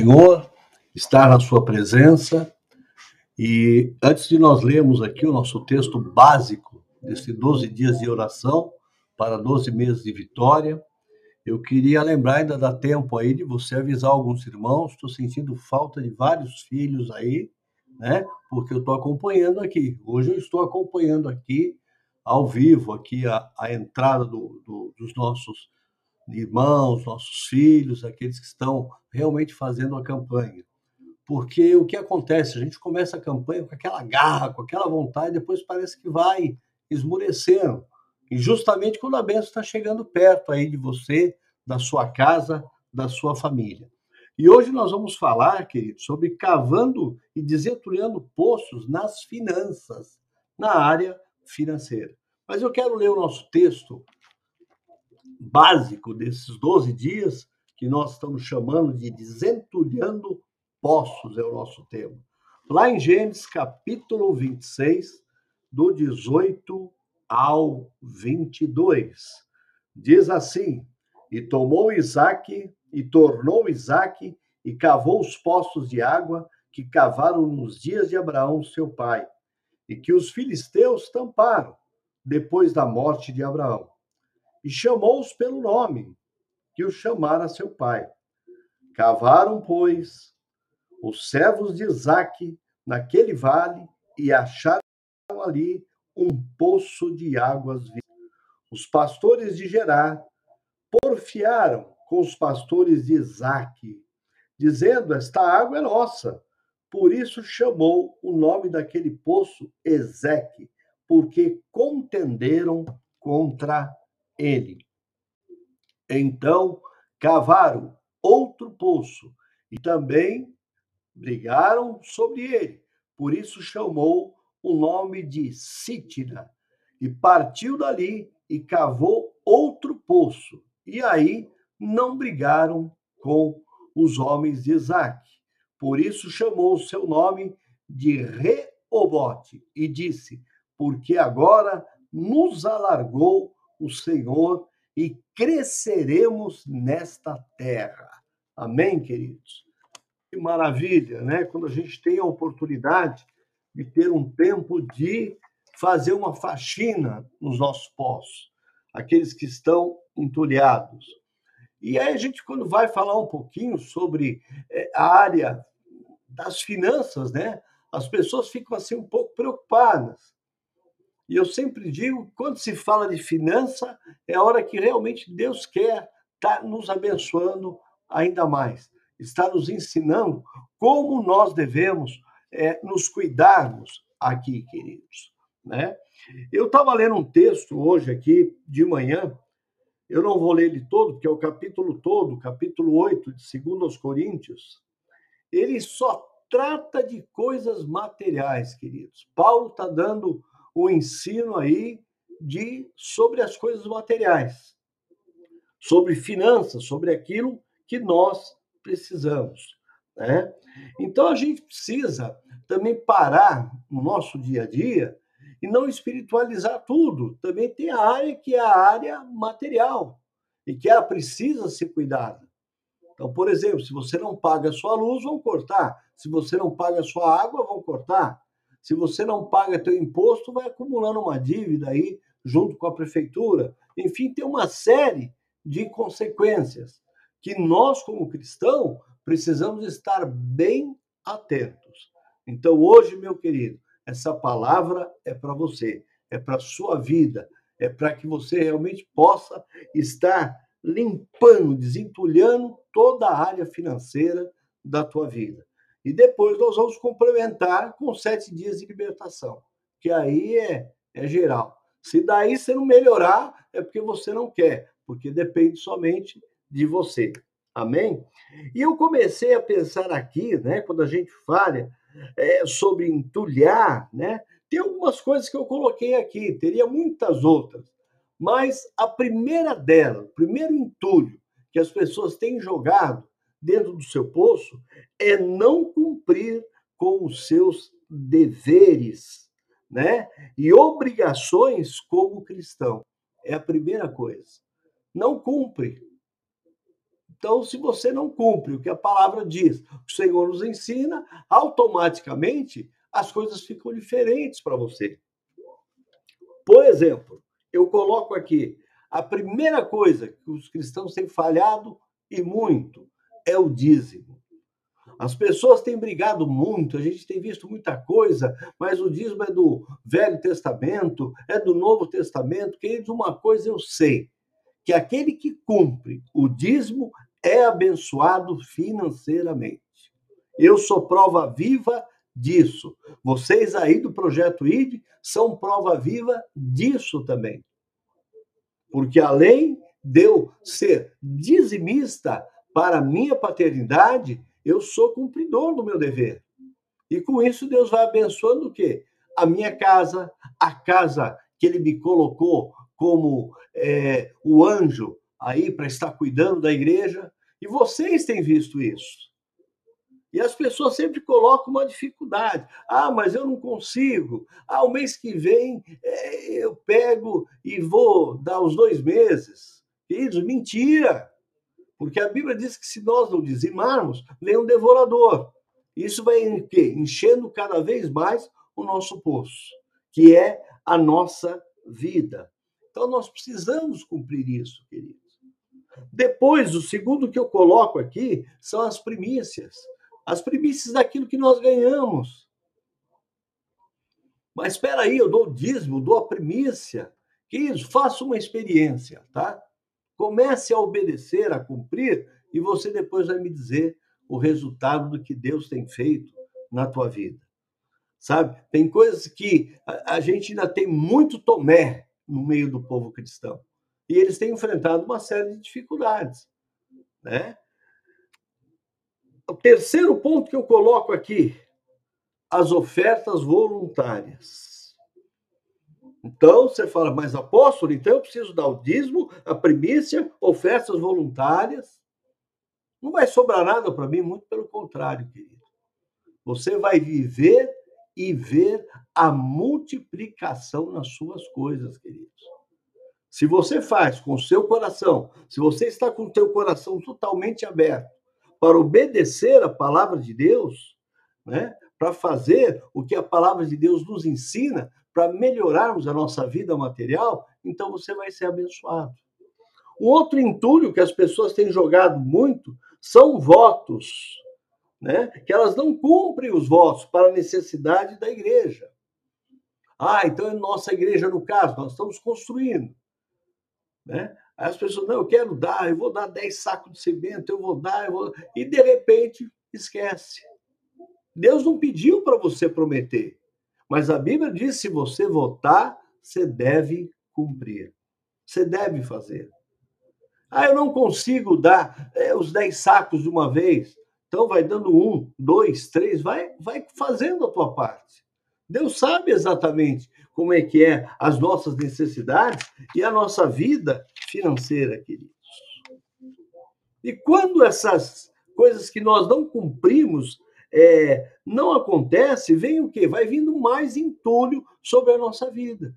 Senhor, estar na Sua presença. E antes de nós lermos aqui o nosso texto básico desses 12 dias de oração para 12 meses de vitória, eu queria lembrar, ainda dá tempo aí de você avisar alguns irmãos. Estou sentindo falta de vários filhos aí, né? Porque eu estou acompanhando aqui. Hoje eu estou acompanhando aqui, ao vivo, aqui a, a entrada do, do, dos nossos irmãos, nossos filhos, aqueles que estão realmente fazendo a campanha. Porque o que acontece? A gente começa a campanha com aquela garra, com aquela vontade, depois parece que vai esmurecendo. E justamente quando a bênção está chegando perto aí de você, da sua casa, da sua família. E hoje nós vamos falar, querido, sobre cavando e desentulhando poços nas finanças, na área financeira. Mas eu quero ler o nosso texto básico desses 12 dias, que nós estamos chamando de desentulhando poços, é o nosso tema. Lá em Gênesis capítulo 26, do 18 ao 22. Diz assim: E tomou Isaac, e tornou Isaac, e cavou os poços de água que cavaram nos dias de Abraão, seu pai, e que os filisteus tamparam depois da morte de Abraão e chamou-os pelo nome que o chamara seu pai. Cavaram, pois, os servos de Isaque naquele vale e acharam ali um poço de águas vivas. Os pastores de Gerar porfiaram com os pastores de Isaque, dizendo: Esta água é nossa. Por isso chamou o nome daquele poço Ezeque, porque contenderam contra ele. Então cavaram outro poço e também brigaram sobre ele. Por isso chamou o nome de Sítira e partiu dali e cavou outro poço. E aí não brigaram com os homens de Isaac. Por isso chamou o seu nome de Reobote e disse: Porque agora nos alargou o Senhor e cresceremos nesta terra. Amém, queridos? Que maravilha, né? Quando a gente tem a oportunidade de ter um tempo de fazer uma faxina nos nossos poços, aqueles que estão entulhados. E aí a gente, quando vai falar um pouquinho sobre eh, a área das finanças, né? As pessoas ficam assim um pouco preocupadas. E eu sempre digo, quando se fala de finança, é a hora que realmente Deus quer estar tá nos abençoando ainda mais, está nos ensinando como nós devemos é, nos cuidarmos aqui, queridos. Né? Eu estava lendo um texto hoje aqui de manhã, eu não vou ler ele todo, porque é o capítulo todo, capítulo 8 de 2 aos Coríntios, ele só trata de coisas materiais, queridos. Paulo está dando o ensino aí de sobre as coisas materiais, sobre finanças, sobre aquilo que nós precisamos. Né? Então a gente precisa também parar no nosso dia a dia e não espiritualizar tudo. Também tem a área que é a área material e que ela precisa ser cuidada. Então, por exemplo, se você não paga a sua luz, vão cortar. Se você não paga a sua água, vão cortar. Se você não paga teu imposto, vai acumulando uma dívida aí junto com a prefeitura. Enfim, tem uma série de consequências que nós, como cristãos, precisamos estar bem atentos. Então, hoje, meu querido, essa palavra é para você, é para sua vida, é para que você realmente possa estar limpando, desentulhando toda a área financeira da tua vida. E depois nós vamos complementar com sete dias de libertação, que aí é, é geral. Se daí você não melhorar, é porque você não quer, porque depende somente de você. Amém? E eu comecei a pensar aqui, né, quando a gente fala é, sobre entulhar, né, tem algumas coisas que eu coloquei aqui, teria muitas outras, mas a primeira dela, o primeiro entulho que as pessoas têm jogado dentro do seu poço é não cumprir com os seus deveres, né? E obrigações como cristão. É a primeira coisa. Não cumpre. Então, se você não cumpre o que a palavra diz, o Senhor nos ensina, automaticamente as coisas ficam diferentes para você. Por exemplo, eu coloco aqui a primeira coisa que os cristãos têm falhado e muito é o dízimo. As pessoas têm brigado muito, a gente tem visto muita coisa, mas o dízimo é do Velho Testamento, é do Novo Testamento. Queridos, uma coisa eu sei, que aquele que cumpre o dízimo é abençoado financeiramente. Eu sou prova viva disso. Vocês aí do projeto ID são prova viva disso também. Porque além de eu ser dizimista para a minha paternidade, eu sou cumpridor do meu dever. E com isso Deus vai abençoando o quê? A minha casa, a casa que ele me colocou como é, o anjo aí para estar cuidando da igreja. E vocês têm visto isso. E as pessoas sempre colocam uma dificuldade. Ah, mas eu não consigo. Ah, o mês que vem é, eu pego e vou dar os dois meses. Queridos, mentira! Porque a Bíblia diz que se nós não dizimarmos, vem um devorador. Isso vai enchendo cada vez mais o nosso poço, que é a nossa vida. Então nós precisamos cumprir isso, queridos. Depois, o segundo que eu coloco aqui são as primícias as primícias daquilo que nós ganhamos. Mas espera aí, eu dou o dízimo, dou a primícia. Que isso? Faça uma experiência, tá? Comece a obedecer, a cumprir, e você depois vai me dizer o resultado do que Deus tem feito na tua vida. Sabe? Tem coisas que a, gente ainda tem muito tomé no meio do povo cristão. E eles têm enfrentado uma série de dificuldades, né? O terceiro ponto que eu coloco aqui, as ofertas voluntárias. Então, você fala, mas apóstolo, então eu preciso dar o dízimo, a primícia, ofertas voluntárias. Não vai sobrar nada para mim, muito pelo contrário, querido. Você vai viver e ver a multiplicação nas suas coisas, queridos. Se você faz com o seu coração, se você está com o seu coração totalmente aberto, para obedecer a palavra de Deus, né? para fazer o que a palavra de Deus nos ensina, para melhorarmos a nossa vida material, então você vai ser abençoado. Um outro entulho que as pessoas têm jogado muito são votos, né? que elas não cumprem os votos para a necessidade da igreja. Ah, então é nossa igreja, no caso, nós estamos construindo. Né? Aí as pessoas, não, eu quero dar, eu vou dar 10 sacos de cimento, eu vou dar, eu vou... e de repente esquece. Deus não pediu para você prometer, mas a Bíblia diz: se você votar, você deve cumprir, você deve fazer. Ah, eu não consigo dar é, os 10 sacos de uma vez. Então vai dando um, dois, três, vai, vai fazendo a tua parte. Deus sabe exatamente como é que é as nossas necessidades e a nossa vida financeira, queridos. E quando essas coisas que nós não cumprimos é, não acontece, vem o quê? Vai vindo mais entulho sobre a nossa vida.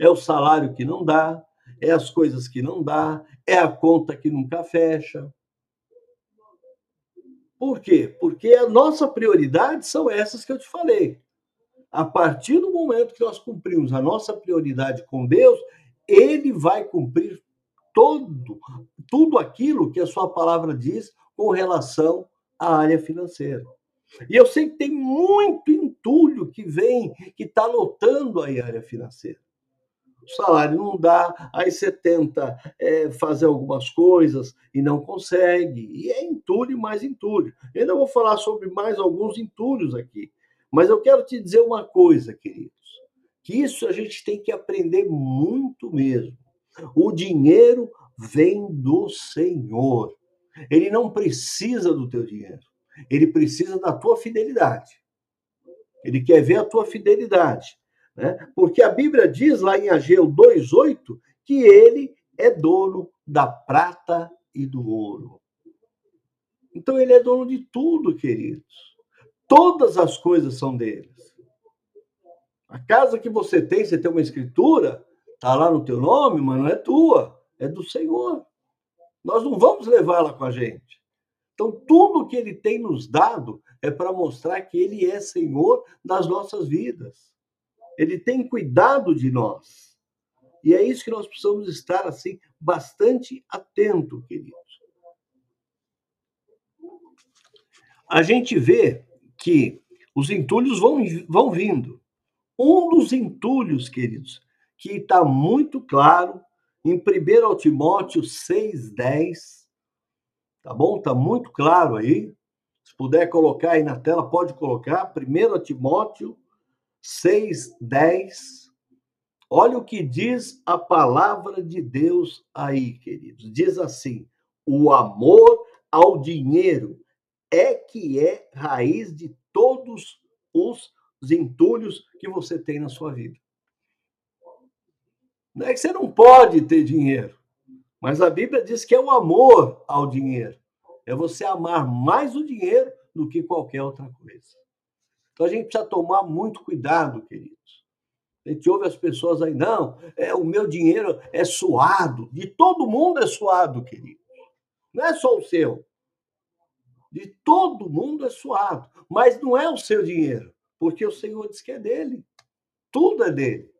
É o salário que não dá, é as coisas que não dá, é a conta que nunca fecha. Por quê? Porque a nossa prioridade são essas que eu te falei. A partir do momento que nós cumprimos a nossa prioridade com Deus, ele vai cumprir todo tudo aquilo que a sua palavra diz com relação à área financeira. E eu sei que tem muito entulho que vem, que está lotando a área financeira o salário não dá, aí você tenta é, fazer algumas coisas e não consegue, e é entulho mais entulho. Eu ainda vou falar sobre mais alguns entulhos aqui, mas eu quero te dizer uma coisa, queridos, que isso a gente tem que aprender muito mesmo. O dinheiro vem do Senhor. Ele não precisa do teu dinheiro. Ele precisa da tua fidelidade. Ele quer ver a tua fidelidade. Né? Porque a Bíblia diz lá em Ageu 2,8 que ele é dono da prata e do ouro. Então ele é dono de tudo, queridos. Todas as coisas são deles. A casa que você tem, você tem uma escritura, está lá no teu nome, mas não é tua, é do Senhor. Nós não vamos levá-la com a gente. Então, tudo que ele tem nos dado é para mostrar que ele é Senhor das nossas vidas. Ele tem cuidado de nós. E é isso que nós precisamos estar assim bastante atento, queridos. A gente vê que os entulhos vão, vão vindo. Um dos entulhos, queridos, que está muito claro em 1 Timóteo 6,10, tá bom? Está muito claro aí. Se puder colocar aí na tela, pode colocar. 1 Timóteo 6,10. Olha o que diz a palavra de Deus aí, queridos. Diz assim: o amor ao dinheiro é que é raiz de todos os entulhos que você tem na sua vida. Não é que você não pode ter dinheiro, mas a Bíblia diz que é o amor ao dinheiro. É você amar mais o dinheiro do que qualquer outra coisa. Então a gente precisa tomar muito cuidado, queridos. A gente ouve as pessoas aí, não, é o meu dinheiro é suado. De todo mundo é suado, querido. Não é só o seu. De todo mundo é suado. Mas não é o seu dinheiro, porque o Senhor diz que é dele. Tudo é dele.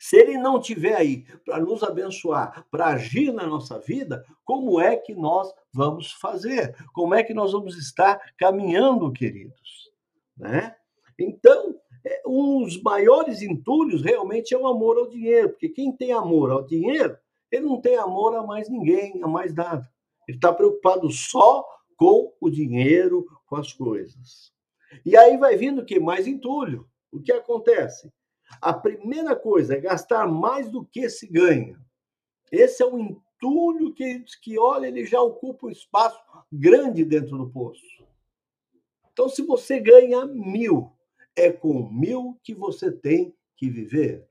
Se ele não tiver aí para nos abençoar, para agir na nossa vida, como é que nós vamos fazer? Como é que nós vamos estar caminhando, queridos? Né? Então, é, um dos maiores entulhos realmente é o amor ao dinheiro, porque quem tem amor ao dinheiro, ele não tem amor a mais ninguém, a mais nada. Ele está preocupado só com o dinheiro, com as coisas. E aí vai vindo o que? Mais entulho. O que acontece? A primeira coisa é gastar mais do que se ganha. Esse é o entulho que, que olha, ele já ocupa um espaço grande dentro do poço. Então, se você ganha mil, é com mil que você tem que viver.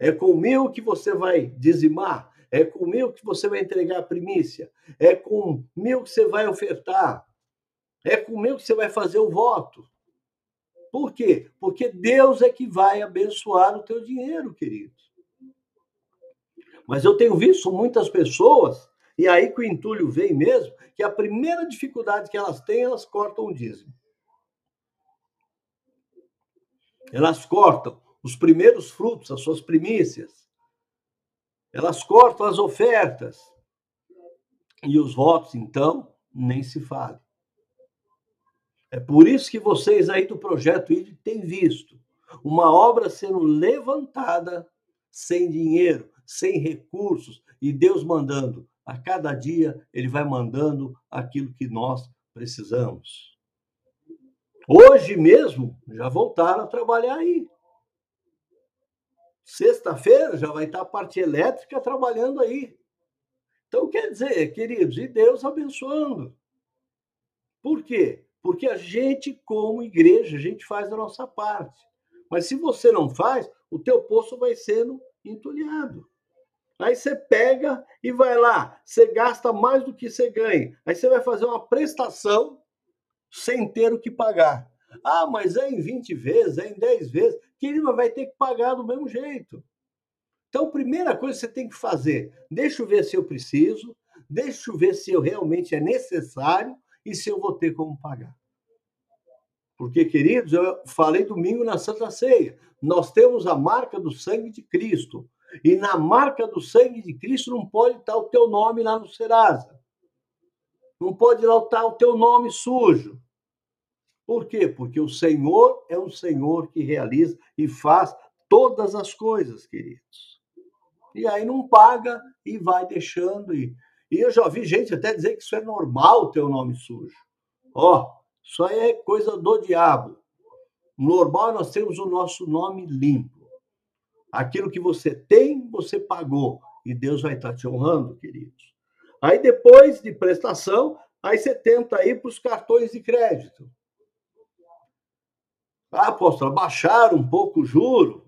É com mil que você vai dizimar. É com mil que você vai entregar a primícia. É com mil que você vai ofertar. É com mil que você vai fazer o voto. Por quê? Porque Deus é que vai abençoar o teu dinheiro, querido. Mas eu tenho visto muitas pessoas, e aí que o entulho vem mesmo, que a primeira dificuldade que elas têm, elas cortam o dízimo. Elas cortam os primeiros frutos, as suas primícias. Elas cortam as ofertas. E os votos, então, nem se fala. É por isso que vocês aí do projeto ID têm visto uma obra sendo levantada sem dinheiro, sem recursos, e Deus mandando. A cada dia ele vai mandando aquilo que nós precisamos. Hoje mesmo já voltaram a trabalhar aí. Sexta-feira já vai estar a parte elétrica trabalhando aí. Então, quer dizer, queridos, e Deus abençoando. Por quê? Porque a gente, como igreja, a gente faz a nossa parte. Mas se você não faz, o teu poço vai sendo entulhado. Aí você pega e vai lá, você gasta mais do que você ganha. Aí você vai fazer uma prestação sem ter o que pagar. Ah, mas é em 20 vezes, é em 10 vezes. Querido, vai ter que pagar do mesmo jeito. Então, primeira coisa que você tem que fazer, deixa eu ver se eu preciso, deixa eu ver se eu realmente é necessário e se eu vou ter como pagar. Porque, queridos, eu falei domingo na Santa Ceia, nós temos a marca do sangue de Cristo. E na marca do sangue de Cristo não pode estar o teu nome lá no Serasa. Não pode lá estar o teu nome sujo. Por quê? Porque o Senhor é um Senhor que realiza e faz todas as coisas, queridos. E aí não paga e vai deixando. E, e eu já vi gente até dizer que isso é normal o nome sujo. Ó, oh, isso aí é coisa do diabo. Normal nós temos o nosso nome limpo. Aquilo que você tem, você pagou. E Deus vai estar te honrando, queridos. Aí depois de prestação, aí você tenta ir para os cartões de crédito. Ah, apóstolo, baixaram um pouco o juro.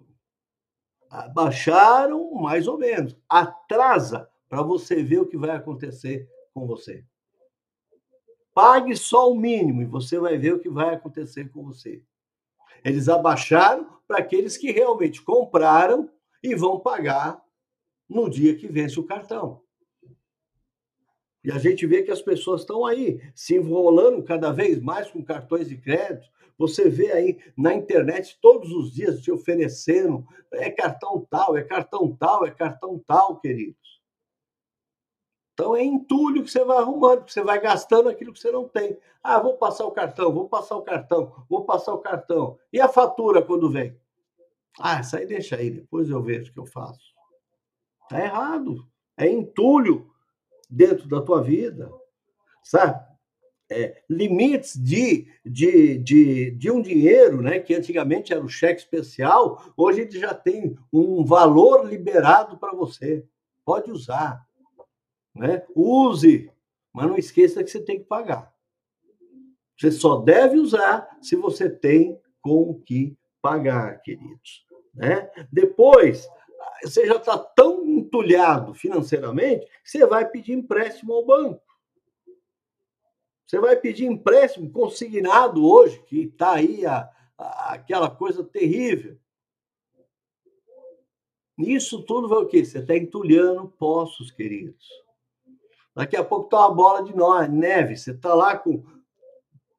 Baixaram mais ou menos. Atrasa para você ver o que vai acontecer com você. Pague só o mínimo e você vai ver o que vai acontecer com você. Eles abaixaram para aqueles que realmente compraram e vão pagar no dia que vence o cartão. E a gente vê que as pessoas estão aí se enrolando cada vez mais com cartões de crédito. Você vê aí na internet todos os dias te oferecendo é cartão tal, é cartão tal, é cartão tal, queridos. Então é entulho que você vai arrumando, você vai gastando aquilo que você não tem. Ah, vou passar o cartão, vou passar o cartão, vou passar o cartão. E a fatura quando vem? Ah, isso aí deixa aí, depois eu vejo o que eu faço. Tá errado. É entulho dentro da tua vida, sabe? É, limites de, de, de, de um dinheiro, né, que antigamente era o cheque especial, hoje ele já tem um valor liberado para você. Pode usar. Né? Use, mas não esqueça que você tem que pagar. Você só deve usar se você tem com o que pagar, queridos. Né? Depois, você já está tão entulhado financeiramente que você vai pedir empréstimo ao banco. Você vai pedir empréstimo consignado hoje, que está aí a, a, aquela coisa terrível. Isso tudo vai o quê? Você está entulhando poços, queridos. Daqui a pouco está uma bola de neve. Você está lá com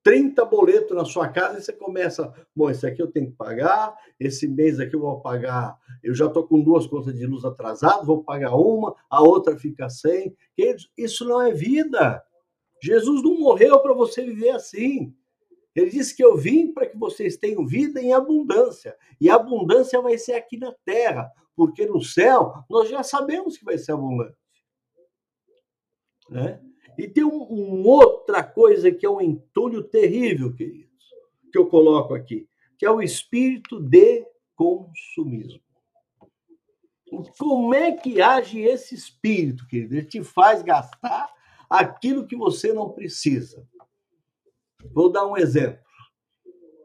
30 boletos na sua casa e você começa, bom, esse aqui eu tenho que pagar, esse mês aqui eu vou pagar, eu já estou com duas contas de luz atrasadas, vou pagar uma, a outra fica sem. Isso não é vida. Jesus não morreu para você viver assim. Ele disse que eu vim para que vocês tenham vida em abundância. E a abundância vai ser aqui na terra, porque no céu nós já sabemos que vai ser abundante. Né? E tem uma um outra coisa que é um entulho terrível, queridos, que eu coloco aqui, que é o espírito de consumismo. Como é que age esse espírito, querido? Ele te faz gastar aquilo que você não precisa. Vou dar um exemplo.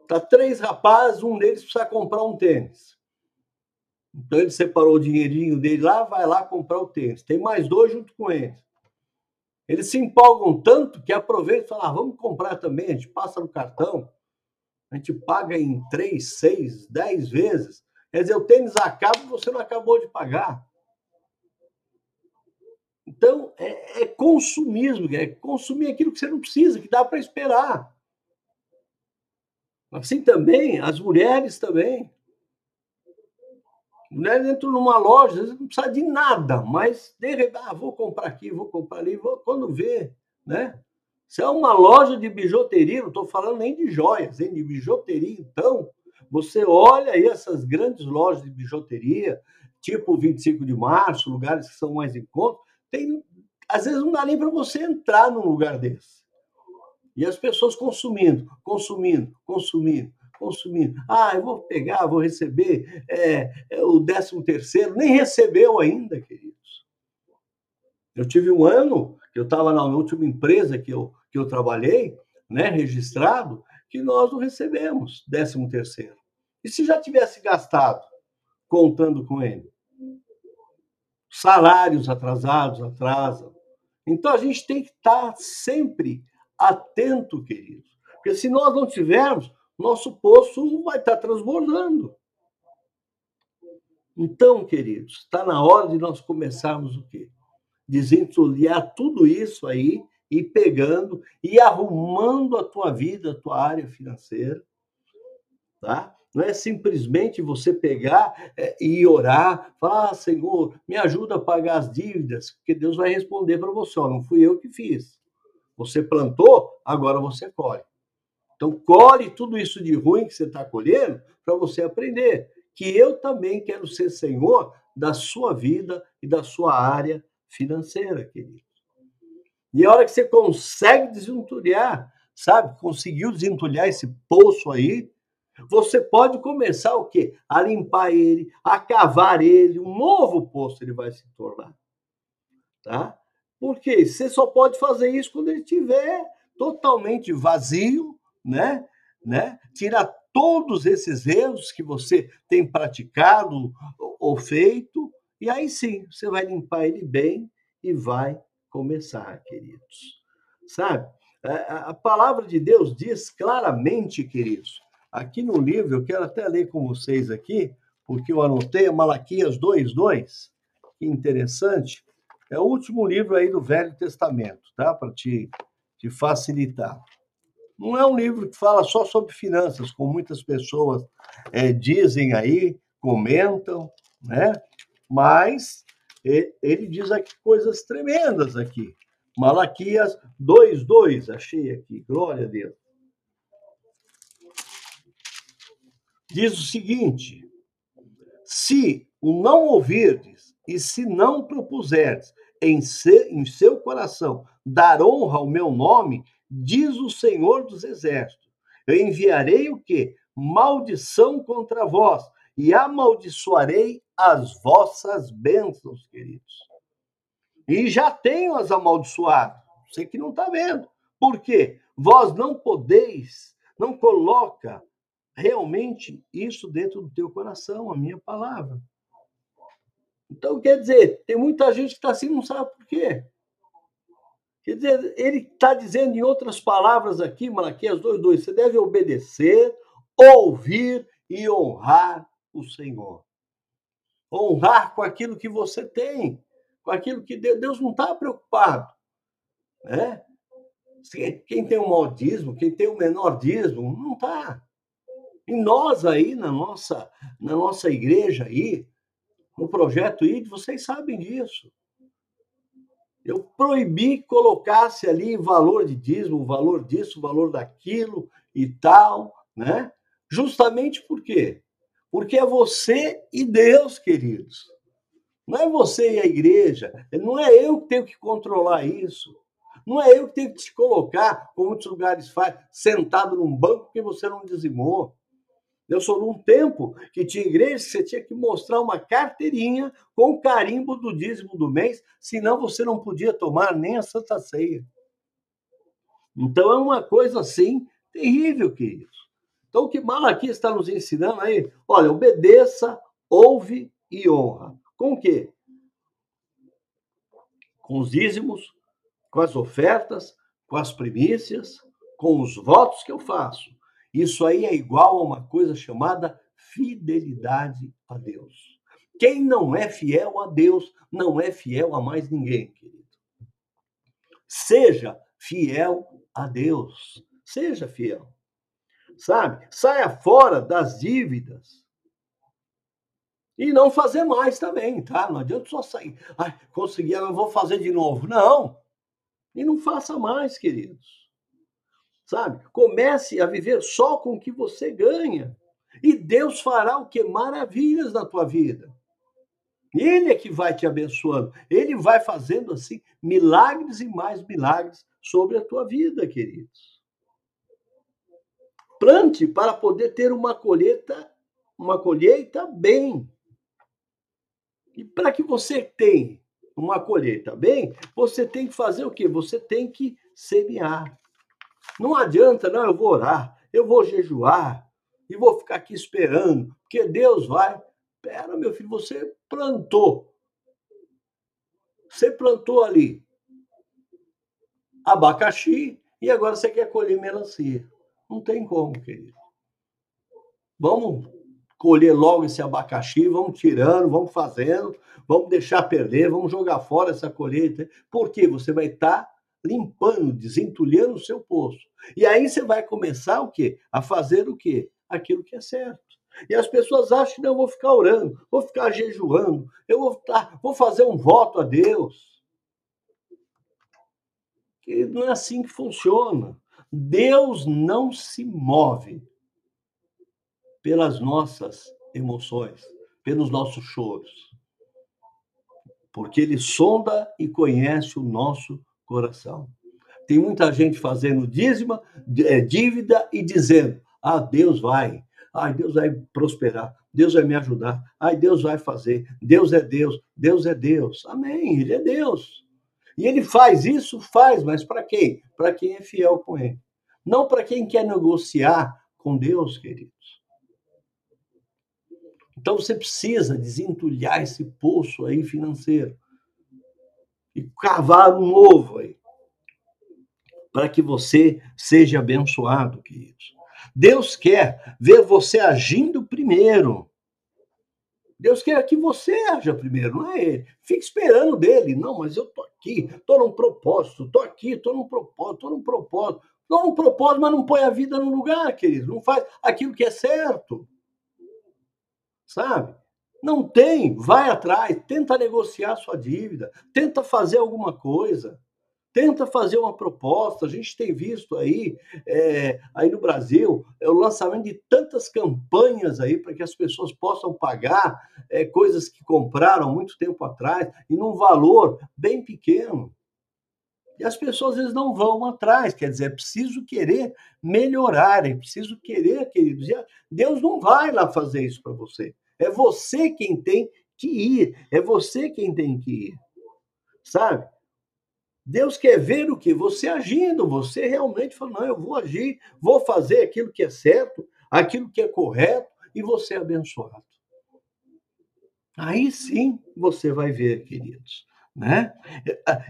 Tá três rapazes, um deles precisa comprar um tênis. Então ele separou o dinheirinho dele lá, vai lá comprar o tênis. Tem mais dois junto com ele. Eles se empolgam tanto que aproveitam e falam: ah, vamos comprar também, a gente passa no cartão, a gente paga em três, seis, dez vezes. Quer dizer, o tênis acaba e você não acabou de pagar. Então, é, é consumismo, é consumir aquilo que você não precisa, que dá para esperar. Assim também, as mulheres também. Mulheres entram numa loja, às vezes não precisa de nada, mas de repente, ah, vou comprar aqui, vou comprar ali, vou, quando vê, né? Se é uma loja de bijuteria, não estou falando nem de joias, hein? de bijuteria, então, você olha aí essas grandes lojas de bijuteria, tipo 25 de março, lugares que são mais em conta, tem, às vezes não dá nem para você entrar num lugar desse. E as pessoas consumindo, consumindo, consumindo consumindo. Ah, eu vou pegar, vou receber é, é, o 13 terceiro, nem recebeu ainda, queridos. Eu tive um ano, que eu estava na última empresa que eu, que eu trabalhei, né, registrado, que nós não recebemos 13 terceiro. E se já tivesse gastado, contando com ele? Salários atrasados atrasam. Então a gente tem que estar sempre atento, queridos. Porque se nós não tivermos, nosso poço vai estar transbordando. Então, queridos, está na hora de nós começarmos o quê? Desentulhar tudo isso aí e pegando e arrumando a tua vida, a tua área financeira, tá? Não é simplesmente você pegar é, e orar, falar, ah, Senhor, me ajuda a pagar as dívidas, porque Deus vai responder para você, ó, não fui eu que fiz. Você plantou, agora você colhe. Então, colhe tudo isso de ruim que você está colhendo para você aprender que eu também quero ser senhor da sua vida e da sua área financeira, querido. E a hora que você consegue desentulhar, sabe? Conseguiu desentulhar esse poço aí, você pode começar o quê? A limpar ele, a cavar ele, um novo poço ele vai se tornar. Tá? Porque você só pode fazer isso quando ele estiver totalmente vazio, né? né? Tirar todos esses erros que você tem praticado ou feito, e aí sim, você vai limpar ele bem e vai começar, queridos. Sabe? A palavra de Deus diz claramente, queridos, aqui no livro, eu quero até ler com vocês aqui, porque eu anotei Malaquias 2:2. Que interessante. É o último livro aí do Velho Testamento, tá? Para te, te facilitar. Não é um livro que fala só sobre finanças, como muitas pessoas é, dizem aí, comentam, né? Mas ele diz aqui coisas tremendas aqui. Malaquias 2:2, achei aqui. Glória a Deus. Diz o seguinte: Se o não ouvirdes e se não propuserdes em, em seu coração dar honra ao meu nome, diz o Senhor dos Exércitos, eu enviarei o quê? Maldição contra vós e amaldiçoarei as vossas bênçãos, queridos. E já tenho as amaldiçoado. Você que não está vendo. Por quê? Vós não podeis, não coloca realmente isso dentro do teu coração, a minha palavra. Então, quer dizer, tem muita gente que está assim não sabe por quê. Quer dizer, ele está dizendo em outras palavras aqui, Malaquias 2,2, você deve obedecer, ouvir e honrar o Senhor. Honrar com aquilo que você tem, com aquilo que Deus, Deus não está preocupado. Né? Quem tem o maior dízimo, quem tem o menor dízimo, não está. E nós aí, na nossa, na nossa igreja aí, no projeto ID, vocês sabem disso. Eu proibi que colocasse ali valor de dízimo, valor disso, valor daquilo e tal, né? Justamente por quê? Porque é você e Deus, queridos. Não é você e a igreja. Não é eu que tenho que controlar isso. Não é eu que tenho que te colocar, como muitos lugares faz, sentado num banco porque você não dizimou. Eu sou num tempo que tinha igreja que você tinha que mostrar uma carteirinha com o carimbo do dízimo do mês, senão você não podia tomar nem a Santa Ceia. Então é uma coisa assim terrível, queridos. Então o que Malaquias está nos ensinando aí, olha, obedeça, ouve e honra. Com o quê? Com os dízimos, com as ofertas, com as primícias, com os votos que eu faço. Isso aí é igual a uma coisa chamada fidelidade a Deus. Quem não é fiel a Deus não é fiel a mais ninguém, querido. Seja fiel a Deus. Seja fiel. Sabe? Saia fora das dívidas. E não fazer mais também, tá? Não adianta só sair. Ai, consegui, eu vou fazer de novo. Não. E não faça mais, queridos sabe? Comece a viver só com o que você ganha. E Deus fará o que? Maravilhas na tua vida. Ele é que vai te abençoando. Ele vai fazendo assim milagres e mais milagres sobre a tua vida, queridos. Plante para poder ter uma colheita, uma colheita bem. E para que você tenha uma colheita bem, você tem que fazer o quê? Você tem que semear. Não adianta, não, eu vou orar, eu vou jejuar e vou ficar aqui esperando, porque Deus vai. Pera, meu filho, você plantou. Você plantou ali abacaxi e agora você quer colher melancia. Não tem como, querido. Vamos colher logo esse abacaxi, vamos tirando, vamos fazendo, vamos deixar perder, vamos jogar fora essa colheita. Porque você vai estar tá limpando, desentulhando o seu poço. E aí você vai começar o quê? A fazer o quê? Aquilo que é certo. E as pessoas acham que não, eu vou ficar orando, vou ficar jejuando, eu vou, ficar, vou fazer um voto a Deus. Que não é assim que funciona. Deus não se move pelas nossas emoções, pelos nossos choros. Porque ele sonda e conhece o nosso coração. Tem muita gente fazendo dízima, é, dívida e dizendo: ah, Deus vai, ai, Deus vai prosperar, Deus vai me ajudar, ai, Deus vai fazer, Deus é Deus, Deus é Deus. Amém, Ele é Deus. E ele faz isso, faz, mas para quem? Para quem é fiel com Ele. Não para quem quer negociar com Deus, queridos. Então você precisa desentulhar esse poço aí financeiro e cavar um novo aí, para que você seja abençoado, queridos. Deus quer ver você agindo primeiro. Deus quer que você haja primeiro, não é ele. Fique esperando dele. Não, mas eu tô aqui, tô num propósito, tô aqui, tô num propósito, tô num propósito. Tô num propósito, mas não põe a vida no lugar, querido. Não faz aquilo que é certo. Sabe? Não tem, vai atrás, tenta negociar sua dívida, tenta fazer alguma coisa tenta fazer uma proposta. A gente tem visto aí, é, aí no Brasil, é, o lançamento de tantas campanhas aí para que as pessoas possam pagar é, coisas que compraram muito tempo atrás e num valor bem pequeno. E as pessoas às vezes não vão atrás, quer dizer, é preciso querer melhorar, é preciso querer, queridos. E Deus não vai lá fazer isso para você. É você quem tem que ir, é você quem tem que ir. Sabe? Deus quer ver o que? Você agindo, você realmente fala, não, eu vou agir, vou fazer aquilo que é certo, aquilo que é correto, e você é abençoado. Aí sim você vai ver, queridos. Né?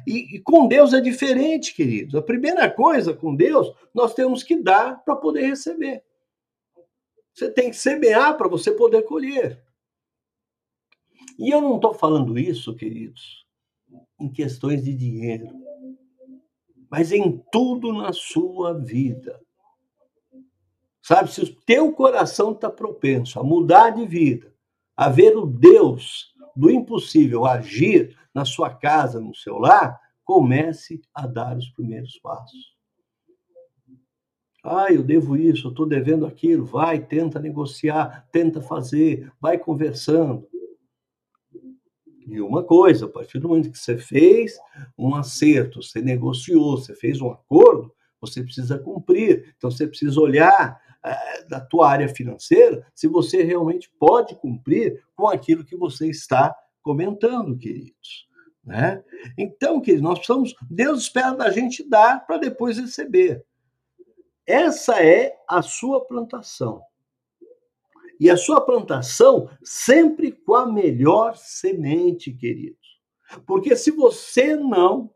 E, e, com Deus é diferente, queridos. A primeira coisa com Deus, nós temos que dar para poder receber. Você tem que semear para você poder colher. E eu não estou falando isso, queridos, em questões de dinheiro mas em tudo na sua vida. Sabe, se o teu coração está propenso a mudar de vida, a ver o Deus do impossível agir na sua casa, no seu lar, comece a dar os primeiros passos. Ah, eu devo isso, eu estou devendo aquilo. Vai, tenta negociar, tenta fazer, vai conversando. E uma coisa, a partir do momento que você fez um acerto, você negociou, você fez um acordo, você precisa cumprir. Então você precisa olhar é, da tua área financeira se você realmente pode cumprir com aquilo que você está comentando, queridos. Né? Então, queridos, nós precisamos, Deus espera da gente dar para depois receber. Essa é a sua plantação e a sua plantação sempre com a melhor semente, queridos. Porque se você não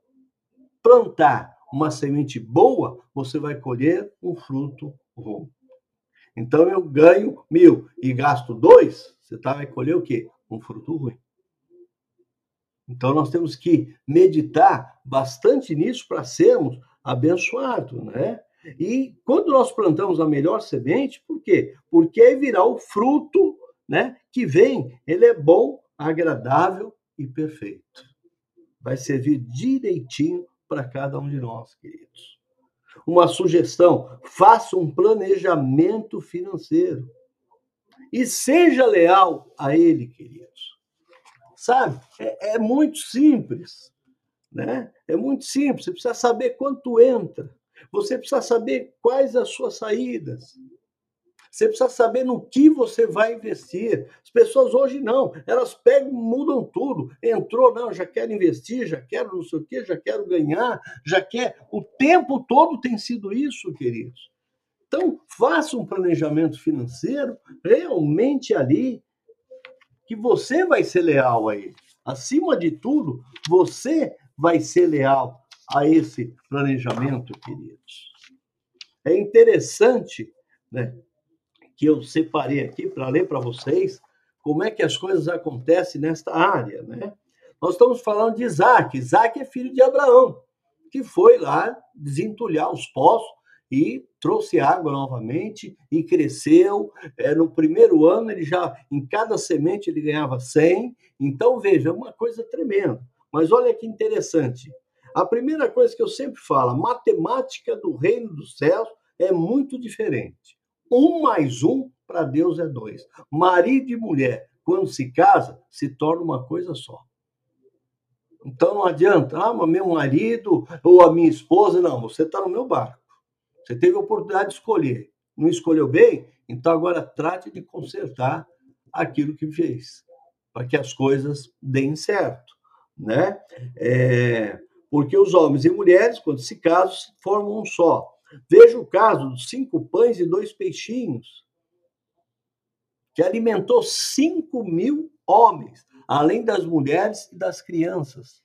plantar uma semente boa, você vai colher um fruto ruim. Então eu ganho mil e gasto dois, você tá, vai colher o quê? Um fruto ruim. Então nós temos que meditar bastante nisso para sermos abençoados, né? E quando nós plantamos a melhor semente, por quê? Porque virá o fruto né, que vem. Ele é bom, agradável e perfeito. Vai servir direitinho para cada um de nós, queridos. Uma sugestão: faça um planejamento financeiro. E seja leal a ele, queridos. Sabe? É, é muito simples. Né? É muito simples. Você precisa saber quanto entra você precisa saber quais as suas saídas. Você precisa saber no que você vai investir. As pessoas hoje não, elas pegam, mudam tudo. Entrou, não, já quero investir, já quero não sei o quê, já quero ganhar, já quer. O tempo todo tem sido isso, queridos. Então, faça um planejamento financeiro realmente ali, que você vai ser leal a ele. Acima de tudo, você vai ser leal a esse planejamento, queridos. É interessante né, que eu separei aqui para ler para vocês como é que as coisas acontecem nesta área. Né? Nós estamos falando de Isaac. Isaac é filho de Abraão, que foi lá desentulhar os poços e trouxe água novamente e cresceu. É, no primeiro ano, ele já, em cada semente, ele ganhava 100. Então, veja, é uma coisa tremenda. Mas olha que interessante. A primeira coisa que eu sempre falo, a matemática do reino dos céus é muito diferente. Um mais um para Deus é dois. Marido e mulher, quando se casa, se torna uma coisa só. Então não adianta, ah, mas meu marido ou a minha esposa, não, você está no meu barco. Você teve a oportunidade de escolher. Não escolheu bem? Então agora trate de consertar aquilo que fez, para que as coisas deem certo. Né? É, porque os homens e mulheres, quando se casam, formam um só. Veja o caso dos cinco pães e dois peixinhos, que alimentou cinco mil homens, além das mulheres e das crianças.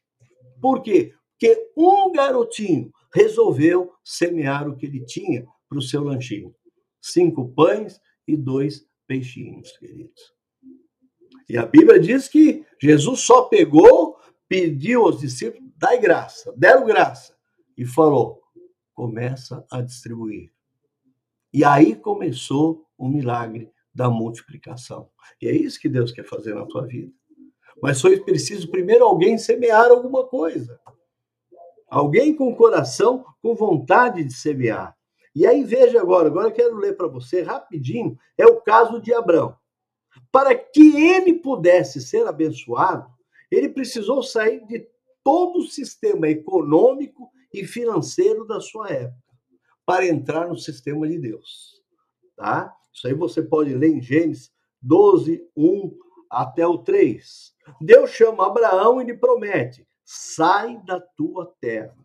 Por quê? Porque um garotinho resolveu semear o que ele tinha para o seu lanchinho. Cinco pães e dois peixinhos, queridos. E a Bíblia diz que Jesus só pegou, pediu aos discípulos, dai graça, deram graça, e falou: começa a distribuir. E aí começou o milagre da multiplicação. E é isso que Deus quer fazer na tua vida. Mas foi preciso primeiro alguém semear alguma coisa. Alguém com coração, com vontade de semear. E aí veja agora, agora eu quero ler para você rapidinho, é o caso de Abraão. Para que ele pudesse ser abençoado, ele precisou sair de todo o sistema econômico e financeiro da sua época para entrar no sistema de Deus. Tá? Isso aí você pode ler em Gênesis 12, 1 até o 3. Deus chama Abraão e lhe promete: sai da tua terra,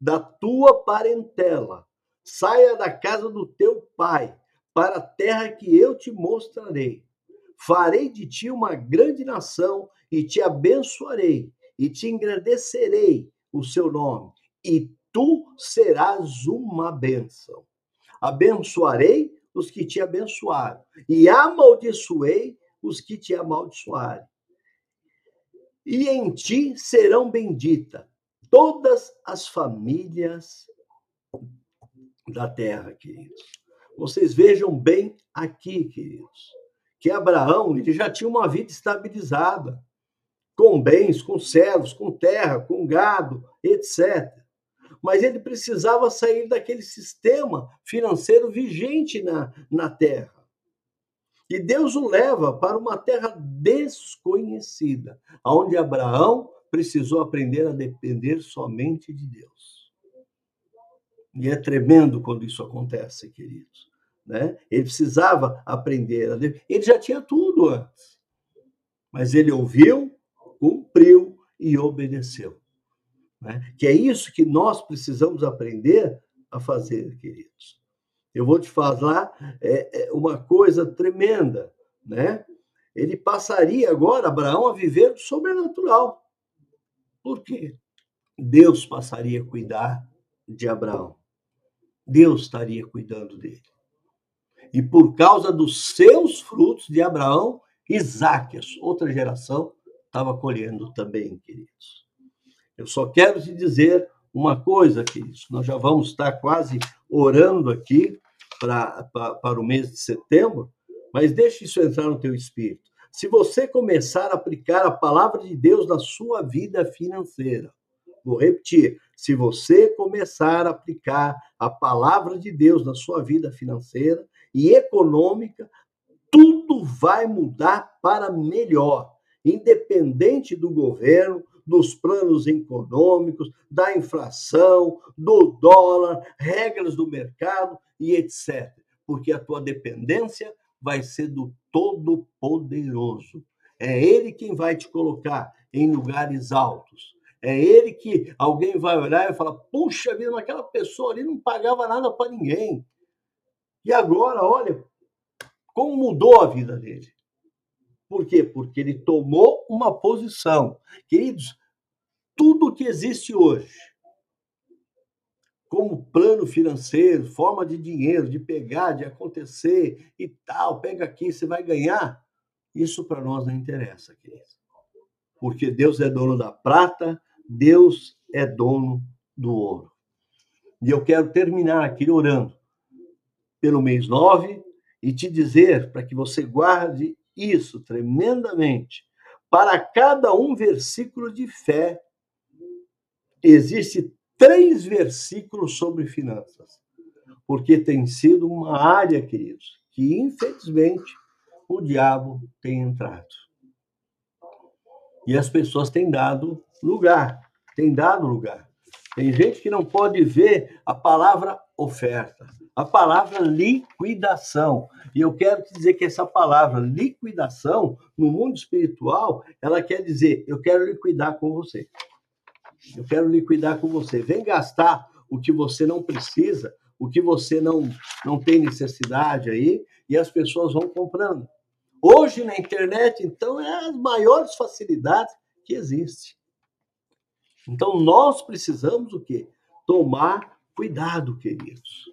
da tua parentela Saia da casa do teu pai, para a terra que eu te mostrarei. Farei de ti uma grande nação e te abençoarei e te engrandecerei o seu nome, e tu serás uma bênção. Abençoarei os que te abençoaram, e amaldiçoei os que te amaldiçoarem. E em ti serão benditas todas as famílias da terra, queridos. Vocês vejam bem aqui, queridos, que Abraão ele já tinha uma vida estabilizada, com bens, com servos, com terra, com gado, etc. Mas ele precisava sair daquele sistema financeiro vigente na, na terra. E Deus o leva para uma terra desconhecida, onde Abraão precisou aprender a depender somente de Deus. E é tremendo quando isso acontece, queridos. Né? Ele precisava aprender. Ele já tinha tudo antes. Mas ele ouviu, cumpriu e obedeceu. Né? Que é isso que nós precisamos aprender a fazer, queridos. Eu vou te falar é, é uma coisa tremenda, né? Ele passaria agora, Abraão, a viver do sobrenatural. Por quê? Deus passaria a cuidar de Abraão. Deus estaria cuidando dele. E por causa dos seus frutos de Abraão, Isaac, outra geração, estava colhendo também, queridos. Eu só quero te dizer uma coisa, queridos. Nós já vamos estar quase orando aqui para o mês de setembro, mas deixe isso entrar no teu espírito. Se você começar a aplicar a palavra de Deus na sua vida financeira, vou repetir, se você começar a aplicar a palavra de Deus na sua vida financeira e econômica, tudo vai mudar para melhor, independente do governo, dos planos econômicos, da inflação, do dólar, regras do mercado e etc. Porque a tua dependência vai ser do Todo-Poderoso. É Ele quem vai te colocar em lugares altos. É ele que alguém vai olhar e falar: puxa vida, aquela pessoa ali não pagava nada para ninguém. E agora, olha, como mudou a vida dele. Por quê? Porque ele tomou uma posição. Queridos, tudo que existe hoje, como plano financeiro, forma de dinheiro, de pegar, de acontecer e tal, pega aqui, você vai ganhar, isso para nós não interessa, queridos. Porque Deus é dono da prata, Deus é dono do ouro. E eu quero terminar aqui orando pelo mês 9 e te dizer para que você guarde isso tremendamente. Para cada um versículo de fé, existe três versículos sobre finanças. Porque tem sido uma área, queridos, que infelizmente o diabo tem entrado. E as pessoas têm dado lugar, tem dado lugar. Tem gente que não pode ver a palavra oferta, a palavra liquidação. E eu quero te dizer que essa palavra liquidação, no mundo espiritual, ela quer dizer: eu quero liquidar com você. Eu quero liquidar com você. Vem gastar o que você não precisa, o que você não, não tem necessidade aí, e as pessoas vão comprando. Hoje na internet, então, é as maiores facilidades que existem. Então nós precisamos o quê? Tomar cuidado, queridos.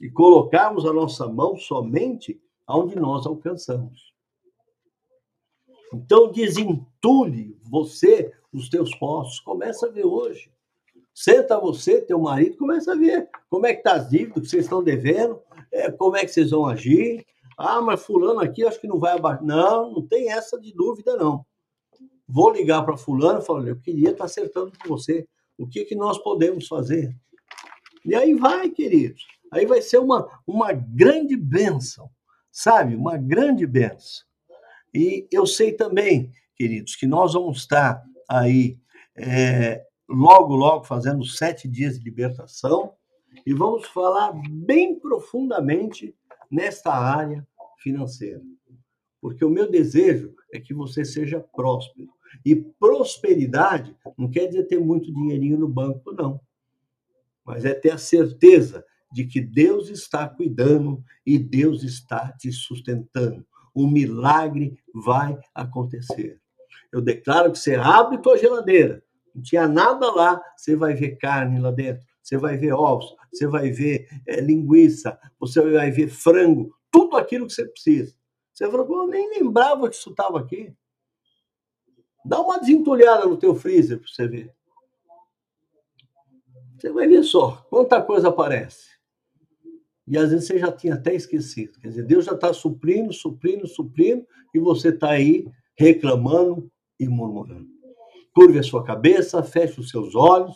E colocarmos a nossa mão somente onde nós alcançamos. Então desentule você os teus postos. Começa a ver hoje. Senta você, teu marido, começa a ver como é que tá as dívidas que vocês estão devendo, é, como é que vocês vão agir. Ah, mas fulano aqui acho que não vai abaixo. Não, não tem essa de dúvida, não. Vou ligar para fulano e falar, eu queria estar tá acertando com você. O que, que nós podemos fazer? E aí vai, queridos. Aí vai ser uma, uma grande bênção, sabe? Uma grande bênção. E eu sei também, queridos, que nós vamos estar aí é, logo, logo fazendo sete dias de libertação e vamos falar bem profundamente nesta área financeira. Porque o meu desejo é que você seja próspero. E prosperidade não quer dizer ter muito dinheirinho no banco, não. Mas é ter a certeza de que Deus está cuidando e Deus está te sustentando. O milagre vai acontecer. Eu declaro que você abre tua geladeira, não tinha nada lá, você vai ver carne lá dentro, você vai ver ovos, você vai ver é, linguiça, você vai ver frango, tudo aquilo que você precisa. Você falou, eu nem lembrava que isso estava aqui. Dá uma desentulhada no teu freezer para você ver. Você vai ver só quanta coisa aparece. E às vezes você já tinha até esquecido. Quer dizer, Deus já está suprindo, suprindo, suprindo, e você está aí reclamando e murmurando. Curve a sua cabeça, feche os seus olhos,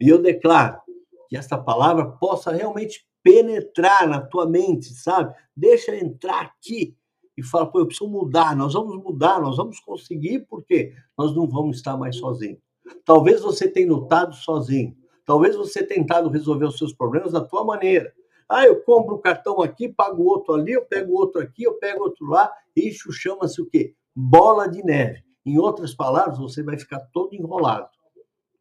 e eu declaro que esta palavra possa realmente penetrar na tua mente, sabe? Deixa entrar aqui e fala, pô, eu preciso mudar, nós vamos mudar, nós vamos conseguir, porque nós não vamos estar mais sozinhos. Talvez você tenha lutado sozinho, talvez você tenha tentado resolver os seus problemas da tua maneira. Ah, eu compro um cartão aqui, pago outro ali, eu pego outro aqui, eu pego outro lá, isso chama-se o quê? Bola de neve. Em outras palavras, você vai ficar todo enrolado,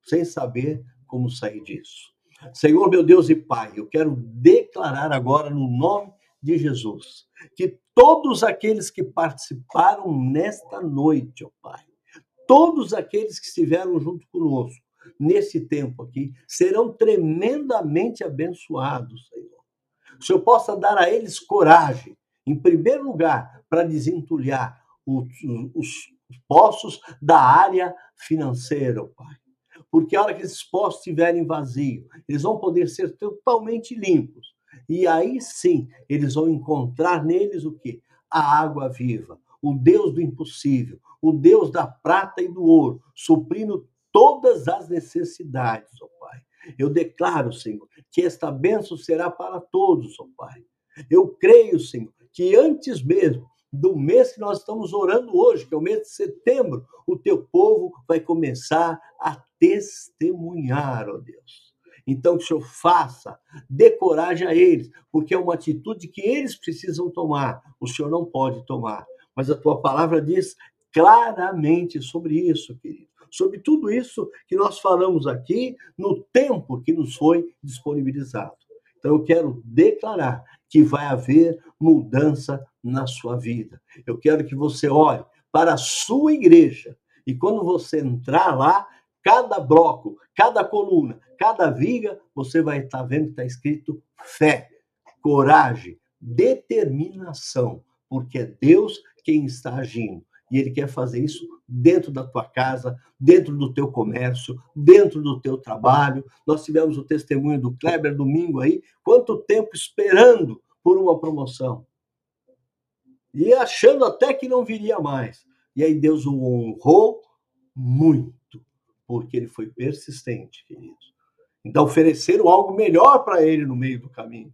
sem saber como sair disso. Senhor, meu Deus e Pai, eu quero declarar agora no nome de Jesus que todos aqueles que participaram nesta noite, ó Pai, todos aqueles que estiveram junto conosco nesse tempo aqui, serão tremendamente abençoados, Senhor. O Senhor possa dar a eles coragem, em primeiro lugar, para desentulhar os, os poços da área financeira, Pai porque a hora que esses postos estiverem vazios, eles vão poder ser totalmente limpos. E aí sim, eles vão encontrar neles o quê? A água viva, o Deus do impossível, o Deus da prata e do ouro, suprindo todas as necessidades, ó Pai. Eu declaro, Senhor, que esta bênção será para todos, ó Pai. Eu creio, Senhor, que antes mesmo do mês que nós estamos orando hoje, que é o mês de setembro, o teu povo vai começar a testemunhar, ó Deus. Então, que o Senhor faça, dê coragem a eles, porque é uma atitude que eles precisam tomar, o Senhor não pode tomar. Mas a tua palavra diz claramente sobre isso, querido. Sobre tudo isso que nós falamos aqui no tempo que nos foi disponibilizado. Então, eu quero declarar que vai haver mudança na sua vida. Eu quero que você olhe para a sua igreja e quando você entrar lá, cada bloco, cada coluna, cada viga, você vai estar vendo que está escrito fé, coragem, determinação, porque é Deus quem está agindo. E ele quer fazer isso dentro da tua casa, dentro do teu comércio, dentro do teu trabalho. Nós tivemos o testemunho do Kleber domingo aí, quanto tempo esperando por uma promoção. E achando até que não viria mais. E aí Deus o honrou muito, porque ele foi persistente, queridos. Então ofereceram algo melhor para ele no meio do caminho.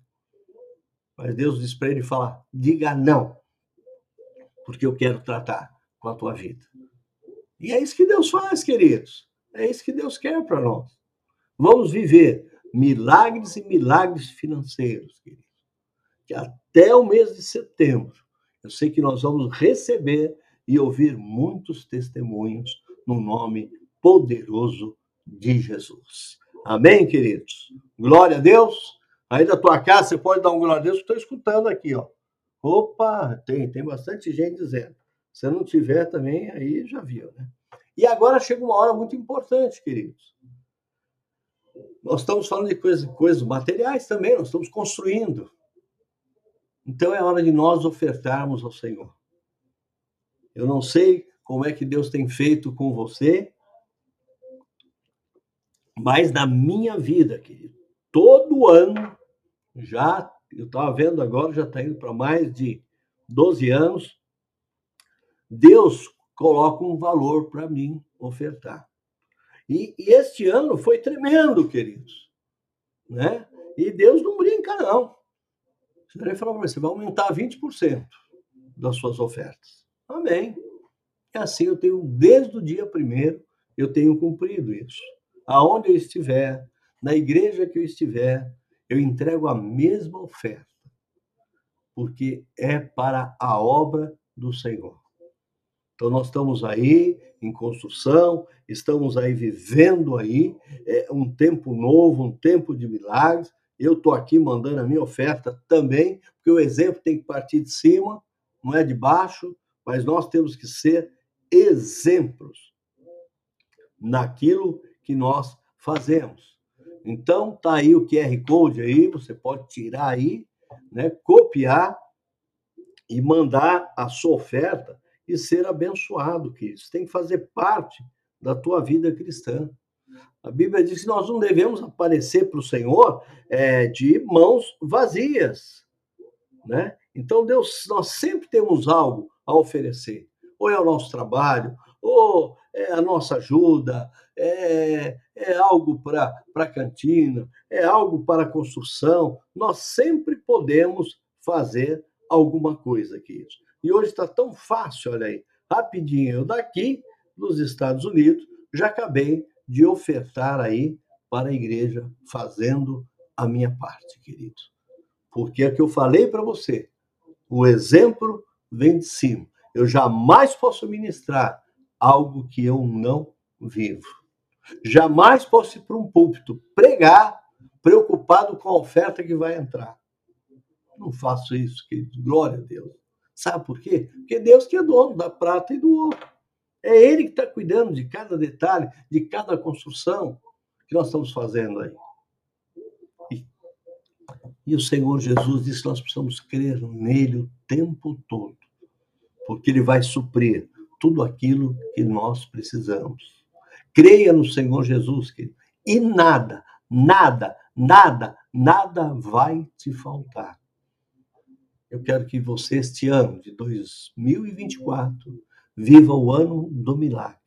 Mas Deus disse para ele falar: diga não, porque eu quero tratar com a tua vida. E é isso que Deus faz, queridos. É isso que Deus quer para nós. Vamos viver milagres e milagres financeiros, queridos. Que até o mês de setembro, eu sei que nós vamos receber e ouvir muitos testemunhos no nome poderoso de Jesus. Amém, queridos? Glória a Deus. Aí da tua casa você pode dar um glória a Deus, estou escutando aqui, ó. Opa, tem, tem bastante gente dizendo. Se não tiver também, aí já viu, né? E agora chega uma hora muito importante, queridos. Nós estamos falando de coisas, coisas materiais também, nós estamos construindo. Então é hora de nós ofertarmos ao Senhor. Eu não sei como é que Deus tem feito com você, mas na minha vida, querido, todo ano, já, eu estava vendo agora, já está indo para mais de 12 anos, Deus coloca um valor para mim ofertar. E, e, este ano foi tremendo, queridos. Né? E Deus não brinca, não. Ele falou para você, vai aumentar 20% das suas ofertas. Amém. E assim eu tenho, desde o dia primeiro, eu tenho cumprido isso. Aonde eu estiver, na igreja que eu estiver, eu entrego a mesma oferta, porque é para a obra do Senhor. Então, nós estamos aí em construção, estamos aí vivendo aí é, um tempo novo, um tempo de milagres. Eu estou aqui mandando a minha oferta também, porque o exemplo tem que partir de cima, não é de baixo, mas nós temos que ser exemplos naquilo que nós fazemos. Então, tá aí o QR Code aí, você pode tirar aí, né, copiar e mandar a sua oferta e ser abençoado, que isso tem que fazer parte da tua vida cristã. A Bíblia diz que nós não devemos aparecer para o Senhor é, de mãos vazias, né? Então Deus, nós sempre temos algo a oferecer. Ou é o nosso trabalho, ou é a nossa ajuda, é, é algo para a cantina, é algo para construção. Nós sempre podemos fazer alguma coisa aqui. E hoje está tão fácil, olha aí, rapidinho, eu daqui dos Estados Unidos já acabei de ofertar aí para a igreja, fazendo a minha parte, querido. Porque é que eu falei para você, o exemplo vem de cima. Eu jamais posso ministrar algo que eu não vivo. Jamais posso ir para um púlpito pregar preocupado com a oferta que vai entrar. Não faço isso, querido. Glória a Deus. Sabe por quê? Porque Deus que é dono da prata e do ouro. É Ele que está cuidando de cada detalhe, de cada construção que nós estamos fazendo aí. E, e o Senhor Jesus disse que nós precisamos crer nele o tempo todo, porque Ele vai suprir tudo aquilo que nós precisamos. Creia no Senhor Jesus, querido, e nada, nada, nada, nada vai te faltar. Eu quero que você, este ano de 2024, viva o ano do milagre.